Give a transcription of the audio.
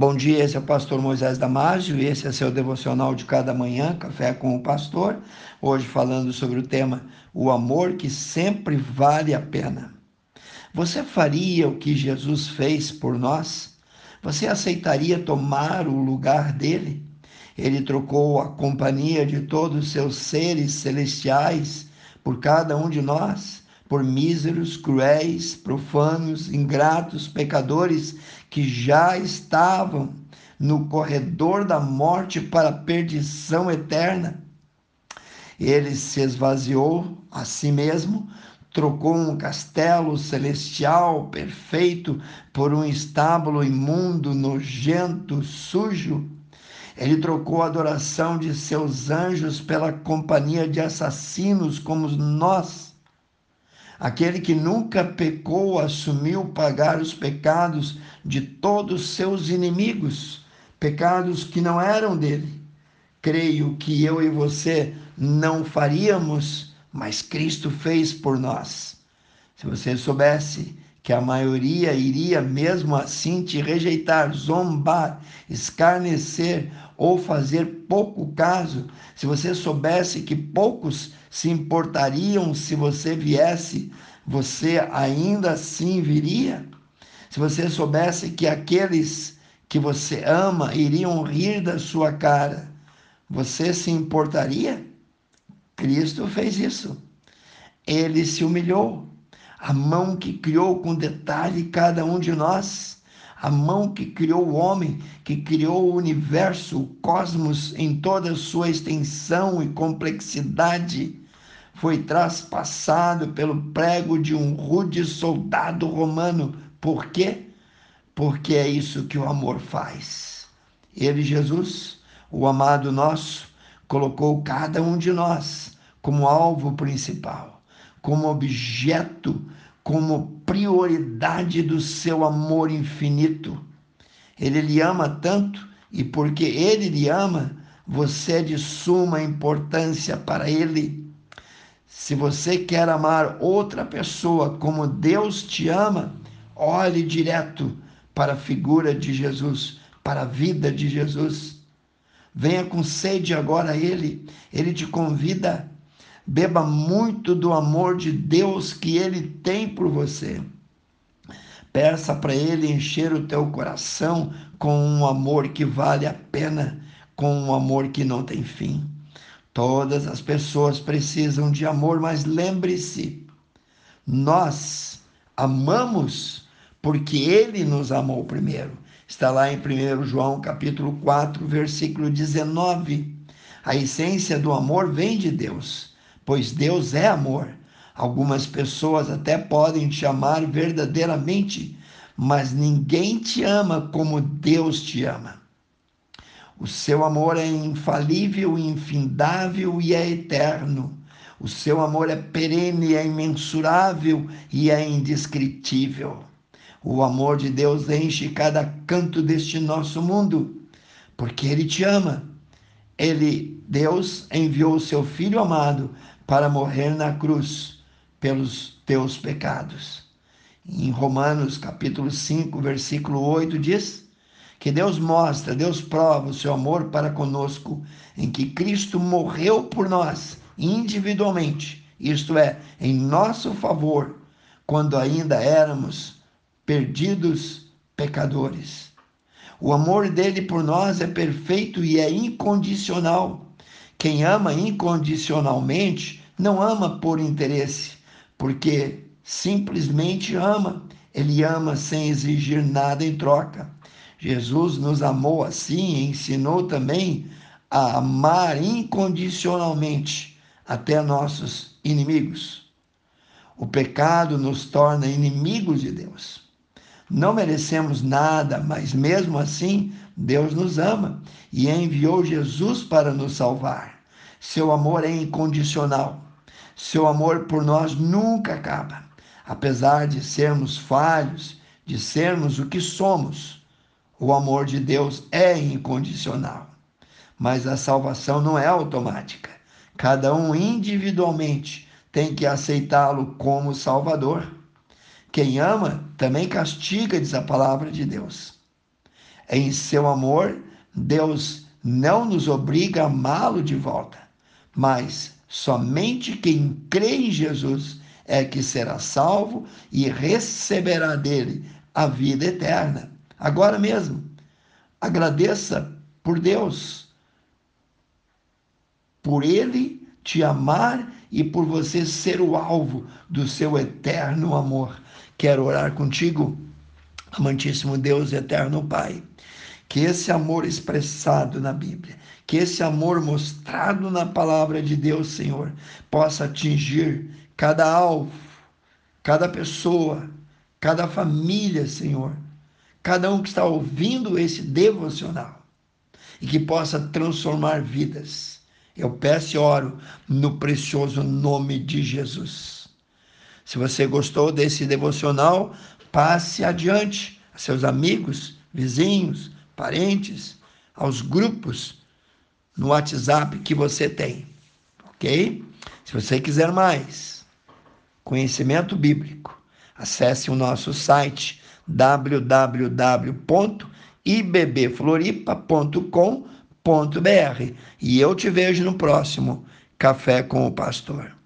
Bom dia, esse é o pastor Moisés Damásio e esse é seu devocional de cada manhã, Café com o Pastor. Hoje falando sobre o tema O amor que sempre vale a pena. Você faria o que Jesus fez por nós? Você aceitaria tomar o lugar dele? Ele trocou a companhia de todos os seus seres celestiais por cada um de nós por míseros, cruéis, profanos, ingratos, pecadores que já estavam no corredor da morte para a perdição eterna. Ele se esvaziou a si mesmo, trocou um castelo celestial perfeito por um estábulo imundo, nojento, sujo. Ele trocou a adoração de seus anjos pela companhia de assassinos como nós Aquele que nunca pecou assumiu pagar os pecados de todos seus inimigos, pecados que não eram dele. Creio que eu e você não faríamos, mas Cristo fez por nós. Se você soubesse que a maioria iria mesmo assim te rejeitar, zombar, escarnecer ou fazer pouco caso, se você soubesse que poucos se importariam se você viesse, você ainda assim viria? Se você soubesse que aqueles que você ama iriam rir da sua cara, você se importaria? Cristo fez isso. Ele se humilhou. A mão que criou com detalhe cada um de nós a mão que criou o homem, que criou o universo, o cosmos em toda a sua extensão e complexidade, foi traspassado pelo prego de um rude soldado romano. Por quê? Porque é isso que o amor faz. Ele, Jesus, o amado nosso, colocou cada um de nós como alvo principal, como objeto como prioridade do seu amor infinito. Ele lhe ama tanto e porque ele lhe ama, você é de suma importância para ele. Se você quer amar outra pessoa como Deus te ama, olhe direto para a figura de Jesus, para a vida de Jesus. Venha com sede agora a Ele, Ele te convida Beba muito do amor de Deus que Ele tem por você. Peça para Ele encher o teu coração com um amor que vale a pena, com um amor que não tem fim. Todas as pessoas precisam de amor, mas lembre-se, nós amamos porque Ele nos amou primeiro. Está lá em 1 João capítulo 4, versículo 19. A essência do amor vem de Deus pois Deus é amor. Algumas pessoas até podem te amar verdadeiramente, mas ninguém te ama como Deus te ama. O seu amor é infalível, infindável e é eterno. O seu amor é perene, é imensurável e é indescritível. O amor de Deus enche cada canto deste nosso mundo, porque Ele te ama. Ele, Deus, enviou o seu Filho amado para morrer na cruz pelos teus pecados. Em Romanos capítulo 5, versículo 8 diz que Deus mostra, Deus prova o seu amor para conosco em que Cristo morreu por nós individualmente, isto é, em nosso favor, quando ainda éramos perdidos pecadores. O amor dele por nós é perfeito e é incondicional. Quem ama incondicionalmente não ama por interesse, porque simplesmente ama. Ele ama sem exigir nada em troca. Jesus nos amou assim e ensinou também a amar incondicionalmente até nossos inimigos. O pecado nos torna inimigos de Deus. Não merecemos nada, mas mesmo assim, Deus nos ama e enviou Jesus para nos salvar. Seu amor é incondicional. Seu amor por nós nunca acaba. Apesar de sermos falhos, de sermos o que somos, o amor de Deus é incondicional. Mas a salvação não é automática. Cada um individualmente tem que aceitá-lo como Salvador. Quem ama também castiga, diz a palavra de Deus. Em seu amor, Deus não nos obriga a amá-lo de volta, mas somente quem crê em Jesus é que será salvo e receberá dele a vida eterna. Agora mesmo, agradeça por Deus, por ele te amar e por você ser o alvo do seu eterno amor. Quero orar contigo, amantíssimo Deus, eterno Pai. Que esse amor expressado na Bíblia, que esse amor mostrado na palavra de Deus, Senhor, possa atingir cada alvo, cada pessoa, cada família, Senhor, cada um que está ouvindo esse devocional e que possa transformar vidas eu peço e oro no precioso nome de Jesus. Se você gostou desse devocional, passe adiante a seus amigos, vizinhos, parentes, aos grupos no WhatsApp que você tem, ok? Se você quiser mais conhecimento bíblico, acesse o nosso site www.ibbfloripa.com.br e eu te vejo no próximo Café com o Pastor.